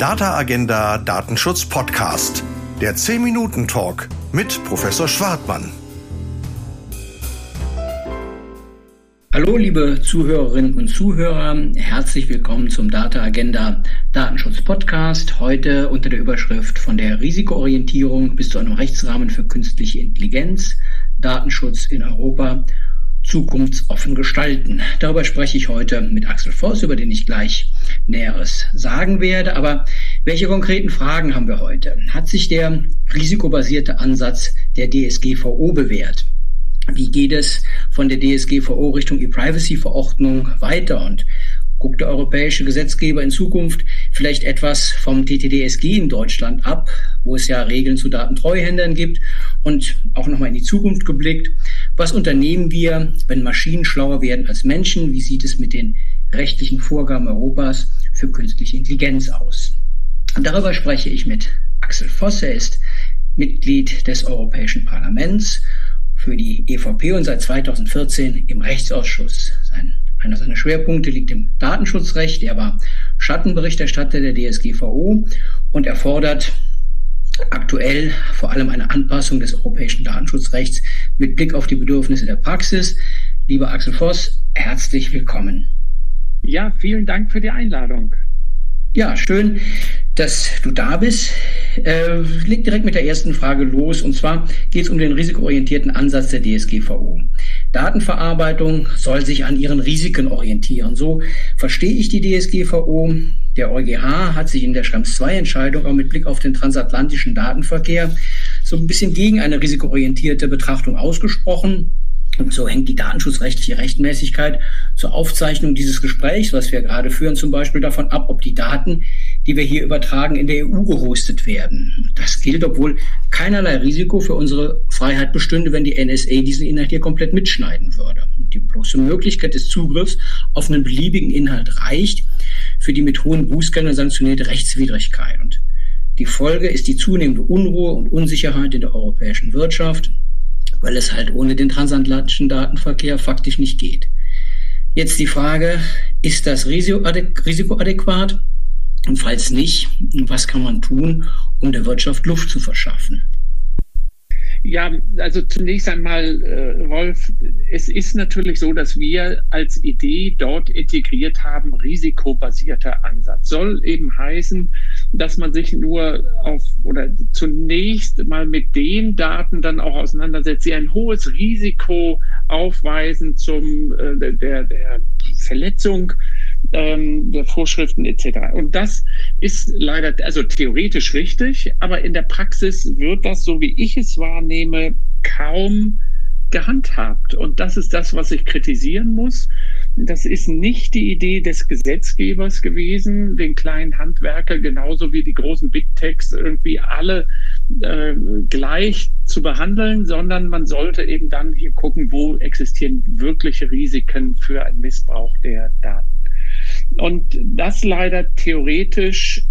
Data Agenda Datenschutz Podcast. Der 10 Minuten Talk mit Professor Schwartmann. Hallo, liebe Zuhörerinnen und Zuhörer. Herzlich willkommen zum Data Agenda Datenschutz Podcast. Heute unter der Überschrift von der Risikoorientierung bis zu einem Rechtsrahmen für künstliche Intelligenz, Datenschutz in Europa zukunftsoffen gestalten. Darüber spreche ich heute mit Axel Voss, über den ich gleich Näheres sagen werde. Aber welche konkreten Fragen haben wir heute? Hat sich der risikobasierte Ansatz der DSGVO bewährt? Wie geht es von der DSGVO Richtung E-Privacy-Verordnung weiter? Und guckt der europäische Gesetzgeber in Zukunft vielleicht etwas vom TTDSG in Deutschland ab, wo es ja Regeln zu Datentreuhändern gibt und auch nochmal in die Zukunft geblickt. Was unternehmen wir, wenn Maschinen schlauer werden als Menschen? Wie sieht es mit den rechtlichen Vorgaben Europas für künstliche Intelligenz aus? Und darüber spreche ich mit Axel Voss. Er ist Mitglied des Europäischen Parlaments für die EVP und seit 2014 im Rechtsausschuss. Sein, einer seiner Schwerpunkte liegt im Datenschutzrecht. Er war Schattenberichterstatter der DSGVO und erfordert aktuell vor allem eine Anpassung des europäischen Datenschutzrechts mit Blick auf die Bedürfnisse der Praxis. Lieber Axel Voss, herzlich willkommen. Ja, vielen Dank für die Einladung. Ja, schön, dass du da bist. Äh, leg direkt mit der ersten Frage los. Und zwar geht es um den risikoorientierten Ansatz der DSGVO. Datenverarbeitung soll sich an ihren Risiken orientieren. So verstehe ich die DSGVO. Der EuGH hat sich in der Schrems II-Entscheidung auch mit Blick auf den transatlantischen Datenverkehr so ein bisschen gegen eine risikoorientierte Betrachtung ausgesprochen. Und so hängt die datenschutzrechtliche Rechtmäßigkeit zur Aufzeichnung dieses Gesprächs, was wir gerade führen, zum Beispiel davon ab, ob die Daten, die wir hier übertragen, in der EU gehostet werden. Das gilt, obwohl keinerlei Risiko für unsere Freiheit bestünde, wenn die NSA diesen Inhalt hier komplett mitschneiden würde. Die bloße Möglichkeit des Zugriffs auf einen beliebigen Inhalt reicht für die mit hohen Bußgeldern sanktionierte Rechtswidrigkeit. Und die Folge ist die zunehmende Unruhe und Unsicherheit in der europäischen Wirtschaft, weil es halt ohne den transatlantischen Datenverkehr faktisch nicht geht. Jetzt die Frage, ist das risikoadäquat? Und falls nicht, was kann man tun, um der Wirtschaft Luft zu verschaffen? Ja, also zunächst einmal, äh, Wolf, es ist natürlich so, dass wir als Idee dort integriert haben, risikobasierter Ansatz. Soll eben heißen, dass man sich nur auf oder zunächst mal mit den Daten dann auch auseinandersetzt, die ein hohes Risiko aufweisen zum äh, der, der Verletzung ähm, der Vorschriften etc. Und das ist leider, also theoretisch richtig, aber in der Praxis wird das, so wie ich es wahrnehme, kaum gehandhabt. Und das ist das, was ich kritisieren muss. Das ist nicht die Idee des Gesetzgebers gewesen, den kleinen Handwerker genauso wie die großen Big Techs irgendwie alle äh, gleich zu behandeln, sondern man sollte eben dann hier gucken, wo existieren wirkliche Risiken für einen Missbrauch der Daten. Und das leider theoretisch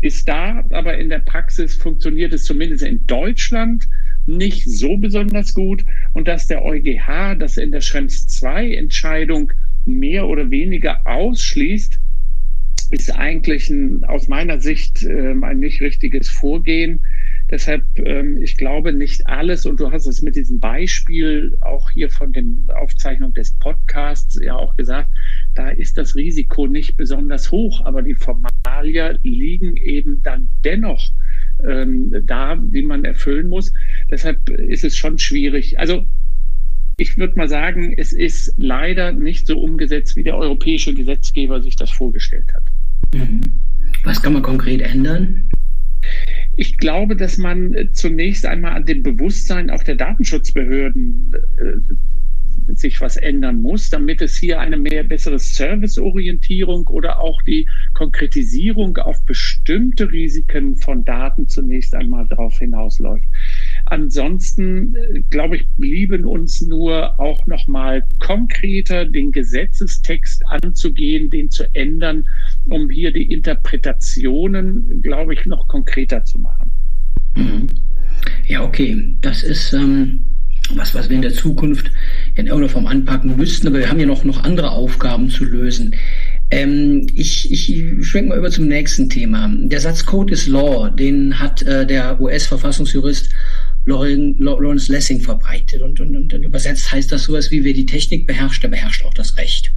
ist da, aber in der Praxis funktioniert es zumindest in Deutschland nicht so besonders gut. Und dass der EuGH das in der Schrems 2 Entscheidung mehr oder weniger ausschließt, ist eigentlich ein, aus meiner Sicht äh, ein nicht richtiges Vorgehen. Deshalb, ähm, ich glaube nicht alles, und du hast es mit diesem Beispiel auch hier von dem Aufzeichnung des Podcasts ja auch gesagt, da ist das Risiko nicht besonders hoch, aber die Formalia liegen eben dann dennoch ähm, da, die man erfüllen muss. Deshalb ist es schon schwierig. Also ich würde mal sagen, es ist leider nicht so umgesetzt, wie der europäische Gesetzgeber sich das vorgestellt hat. Mhm. Was kann man konkret ändern? Ich glaube, dass man zunächst einmal an dem Bewusstsein auch der Datenschutzbehörden äh, sich was ändern muss, damit es hier eine mehr bessere Serviceorientierung oder auch die Konkretisierung auf bestimmte Risiken von Daten zunächst einmal darauf hinausläuft. Ansonsten, äh, glaube ich, blieben uns nur auch nochmal konkreter den Gesetzestext anzugehen, den zu ändern, um hier die Interpretationen, glaube ich, noch konkreter zu machen. Mhm. Ja, okay. Das ist ähm, was, was wir in der Zukunft in irgendeiner Form anpacken müssten. Aber wir haben ja noch, noch andere Aufgaben zu lösen. Ähm, ich ich schwenke mal über zum nächsten Thema. Der Satz Code is Law, den hat äh, der US-Verfassungsjurist Lawrence Lessing verbreitet. Und, und, und übersetzt heißt das sowas wie, wer die Technik beherrscht, der beherrscht auch das Recht.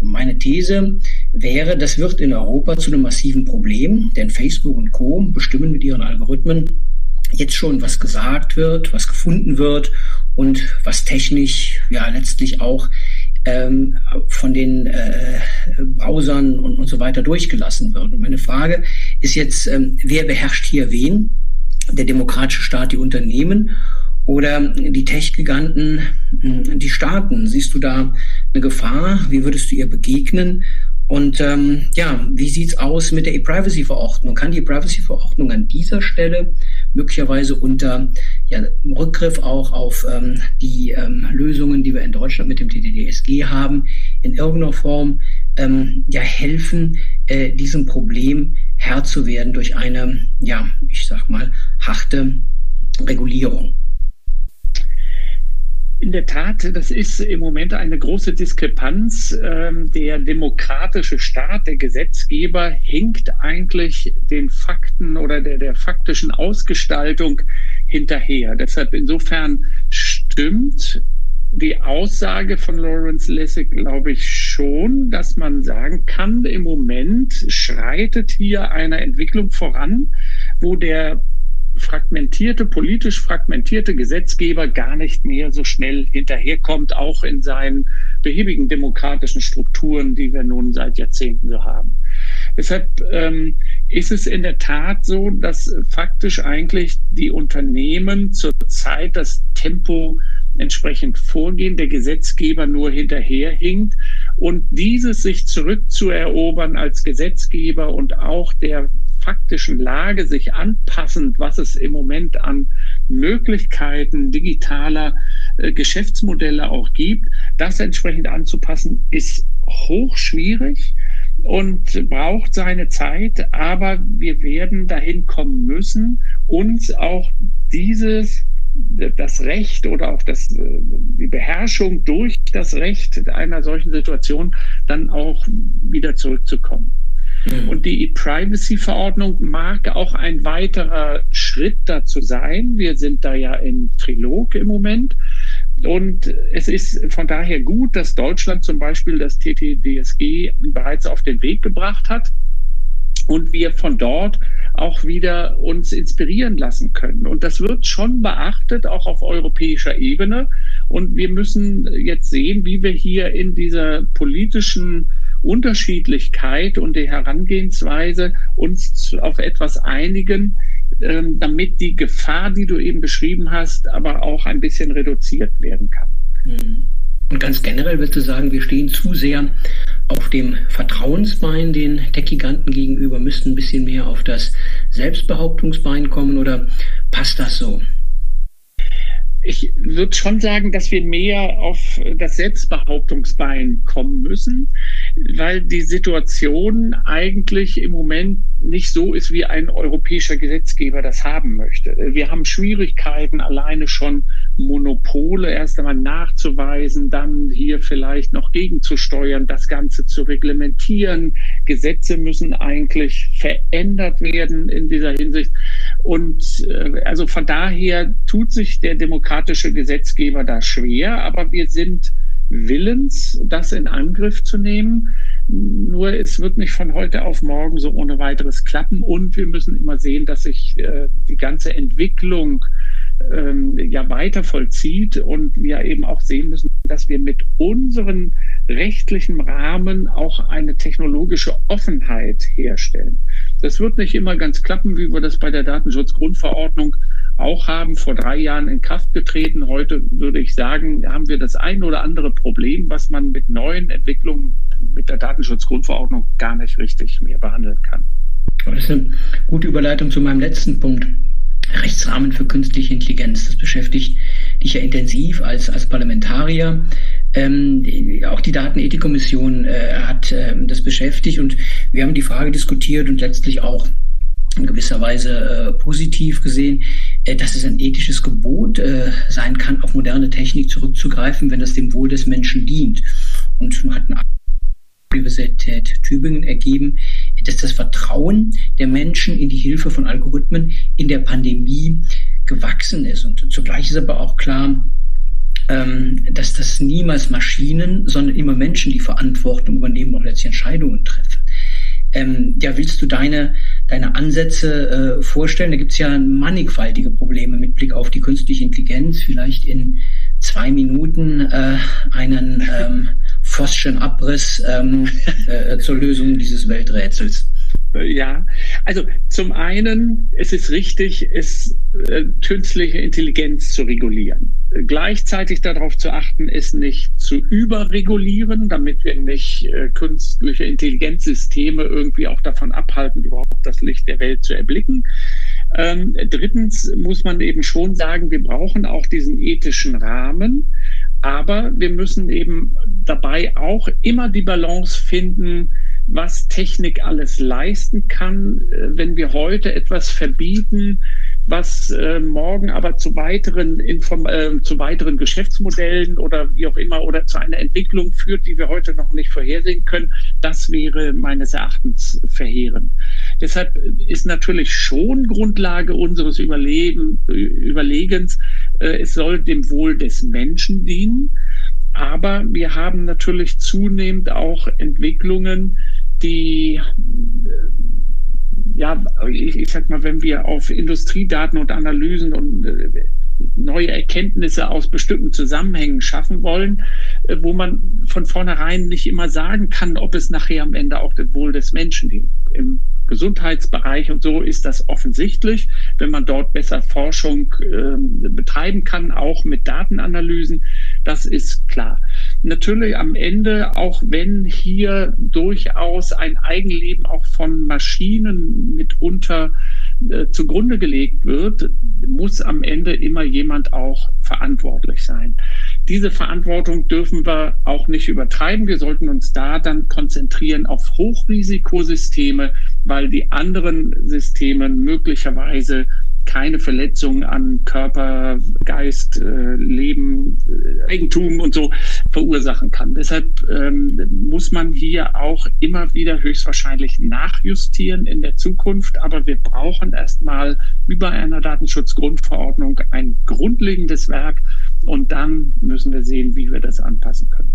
Und meine These wäre, das wird in Europa zu einem massiven Problem, denn Facebook und Co. bestimmen mit ihren Algorithmen jetzt schon, was gesagt wird, was gefunden wird und was technisch ja letztlich auch ähm, von den äh, Browsern und, und so weiter durchgelassen wird. Und meine Frage ist jetzt, ähm, wer beherrscht hier wen? Der demokratische Staat, die Unternehmen oder die Tech-Giganten, hm, die Staaten? Siehst du da eine Gefahr? Wie würdest du ihr begegnen? Und ähm, ja, wie sieht's aus mit der E-Privacy-Verordnung? Kann die E-Privacy-Verordnung an dieser Stelle möglicherweise unter ja, Rückgriff auch auf ähm, die ähm, Lösungen, die wir in Deutschland mit dem TTDSG haben, in irgendeiner Form ähm, ja helfen, äh, diesem Problem Herr zu werden durch eine, ja, ich sag mal, harte Regulierung? In der Tat, das ist im Moment eine große Diskrepanz. Ähm, der demokratische Staat, der Gesetzgeber, hinkt eigentlich den Fakten oder der, der faktischen Ausgestaltung hinterher. Deshalb insofern stimmt die Aussage von Lawrence Lessig, glaube ich, schon, dass man sagen kann, im Moment schreitet hier eine Entwicklung voran, wo der fragmentierte, politisch fragmentierte Gesetzgeber gar nicht mehr so schnell hinterherkommt, auch in seinen behäbigen demokratischen Strukturen, die wir nun seit Jahrzehnten so haben. Deshalb ähm, ist es in der Tat so, dass faktisch eigentlich die Unternehmen zurzeit das Tempo entsprechend vorgehen, der Gesetzgeber nur hinterherhinkt und dieses sich zurückzuerobern als Gesetzgeber und auch der faktischen Lage sich anpassend, was es im Moment an Möglichkeiten digitaler äh, Geschäftsmodelle auch gibt, das entsprechend anzupassen, ist hoch schwierig und braucht seine Zeit, aber wir werden dahin kommen müssen, uns auch dieses das Recht oder auch das, äh, die Beherrschung durch das Recht einer solchen Situation dann auch wieder zurückzukommen. Mhm. Und die E-Privacy-Verordnung mag auch ein weiterer Schritt dazu sein. Wir sind da ja im Trilog im Moment. Und es ist von daher gut, dass Deutschland zum Beispiel das TTDSG bereits auf den Weg gebracht hat und wir von dort auch wieder uns inspirieren lassen können. Und das wird schon beachtet, auch auf europäischer Ebene. Und wir müssen jetzt sehen, wie wir hier in dieser politischen Unterschiedlichkeit und der Herangehensweise uns auf etwas einigen, ähm, damit die Gefahr, die du eben beschrieben hast, aber auch ein bisschen reduziert werden kann. Mhm. Und ganz generell würdest du sagen, wir stehen zu sehr auf dem Vertrauensbein den Tech-Giganten gegenüber, müssten ein bisschen mehr auf das Selbstbehauptungsbein kommen oder passt das so? ich würde schon sagen, dass wir mehr auf das Selbstbehauptungsbein kommen müssen, weil die Situation eigentlich im Moment nicht so ist, wie ein europäischer Gesetzgeber das haben möchte. Wir haben Schwierigkeiten, alleine schon Monopole erst einmal nachzuweisen, dann hier vielleicht noch gegenzusteuern, das Ganze zu reglementieren. Gesetze müssen eigentlich verändert werden in dieser Hinsicht. Und äh, also von daher tut sich der demokratische Gesetzgeber da schwer, aber wir sind willens, das in Angriff zu nehmen. Nur es wird nicht von heute auf morgen so ohne weiteres klappen. Und wir müssen immer sehen, dass sich äh, die ganze Entwicklung ähm, ja weiter vollzieht und wir eben auch sehen müssen, dass wir mit unseren rechtlichen Rahmen auch eine technologische Offenheit herstellen. Das wird nicht immer ganz klappen, wie wir das bei der Datenschutzgrundverordnung auch haben, vor drei Jahren in Kraft getreten. Heute würde ich sagen, haben wir das ein oder andere Problem, was man mit neuen Entwicklungen mit der Datenschutzgrundverordnung gar nicht richtig mehr behandeln kann. Das ist eine gute Überleitung zu meinem letzten Punkt. Rechtsrahmen für künstliche Intelligenz. Das beschäftigt dich ja intensiv als, als Parlamentarier. Ähm, auch die Datenethikkommission äh, hat äh, das beschäftigt und wir haben die Frage diskutiert und letztlich auch in gewisser Weise äh, positiv gesehen, dass es ein ethisches Gebot äh, sein kann, auf moderne Technik zurückzugreifen, wenn das dem Wohl des Menschen dient. Und man hat einen Universität Tübingen ergeben, dass das Vertrauen der Menschen in die Hilfe von Algorithmen in der Pandemie gewachsen ist. Und zugleich ist aber auch klar, ähm, dass das niemals Maschinen, sondern immer Menschen die Verantwortung übernehmen und letztlich Entscheidungen treffen. Ähm, ja, willst du deine, deine Ansätze äh, vorstellen? Da gibt es ja mannigfaltige Probleme mit Blick auf die künstliche Intelligenz. Vielleicht in zwei Minuten äh, einen ähm, Vossschen Abriss ähm, äh, zur Lösung dieses Welträtsels. Ja, also zum einen, es ist richtig, es äh, künstliche Intelligenz zu regulieren. Gleichzeitig darauf zu achten, es nicht zu überregulieren, damit wir nicht äh, künstliche Intelligenzsysteme irgendwie auch davon abhalten, überhaupt das Licht der Welt zu erblicken. Ähm, drittens muss man eben schon sagen, wir brauchen auch diesen ethischen Rahmen, aber wir müssen eben dabei auch immer die Balance finden, was Technik alles leisten kann. Äh, wenn wir heute etwas verbieten, was äh, morgen aber zu weiteren, Inform äh, zu weiteren Geschäftsmodellen oder wie auch immer oder zu einer Entwicklung führt, die wir heute noch nicht vorhersehen können, das wäre meines Erachtens verheerend. Deshalb ist natürlich schon Grundlage unseres Überleben, Überlegens, äh, es soll dem Wohl des Menschen dienen. Aber wir haben natürlich zunehmend auch Entwicklungen, die ja, ich, ich sag mal, wenn wir auf Industriedaten und Analysen und äh, neue Erkenntnisse aus bestimmten Zusammenhängen schaffen wollen, äh, wo man von vornherein nicht immer sagen kann, ob es nachher am Ende auch dem Wohl des Menschen. Im Gesundheitsbereich und so ist das offensichtlich, wenn man dort besser Forschung äh, betreiben kann, auch mit Datenanalysen. Das ist klar. Natürlich am Ende, auch wenn hier durchaus ein Eigenleben auch von Maschinen mitunter äh, zugrunde gelegt wird, muss am Ende immer jemand auch verantwortlich sein. Diese Verantwortung dürfen wir auch nicht übertreiben. Wir sollten uns da dann konzentrieren auf Hochrisikosysteme, weil die anderen Systeme möglicherweise keine Verletzungen an Körper, Geist, äh, Leben, äh, Eigentum und so verursachen kann. Deshalb ähm, muss man hier auch immer wieder höchstwahrscheinlich nachjustieren in der Zukunft. Aber wir brauchen erstmal über einer Datenschutzgrundverordnung ein grundlegendes Werk und dann müssen wir sehen, wie wir das anpassen können.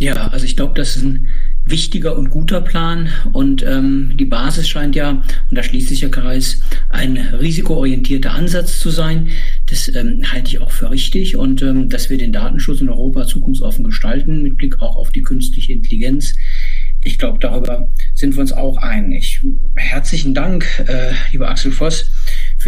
Ja, also ich glaube, das ist ein wichtiger und guter Plan und ähm, die Basis scheint ja, und da schließt sich der Kreis, ein risikoorientierter Ansatz zu sein. Das ähm, halte ich auch für richtig und ähm, dass wir den Datenschutz in Europa zukunftsoffen gestalten, mit Blick auch auf die künstliche Intelligenz. Ich glaube, darüber sind wir uns auch einig. Herzlichen Dank, äh, lieber Axel Voss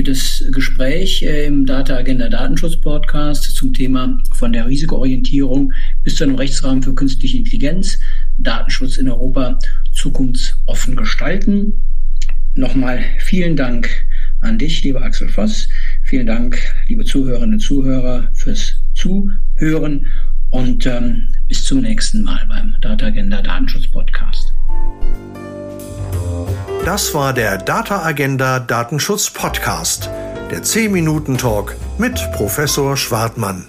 für das Gespräch im Data Agenda Datenschutz Podcast zum Thema von der Risikoorientierung bis zu einem Rechtsrahmen für künstliche Intelligenz, Datenschutz in Europa zukunftsoffen gestalten. Nochmal vielen Dank an dich, lieber Axel Voss. Vielen Dank, liebe Zuhörerinnen und Zuhörer, fürs Zuhören und ähm, bis zum nächsten Mal beim Data Agenda Datenschutz Podcast. Das war der Data Agenda Datenschutz Podcast, der 10 Minuten Talk mit Professor Schwartmann.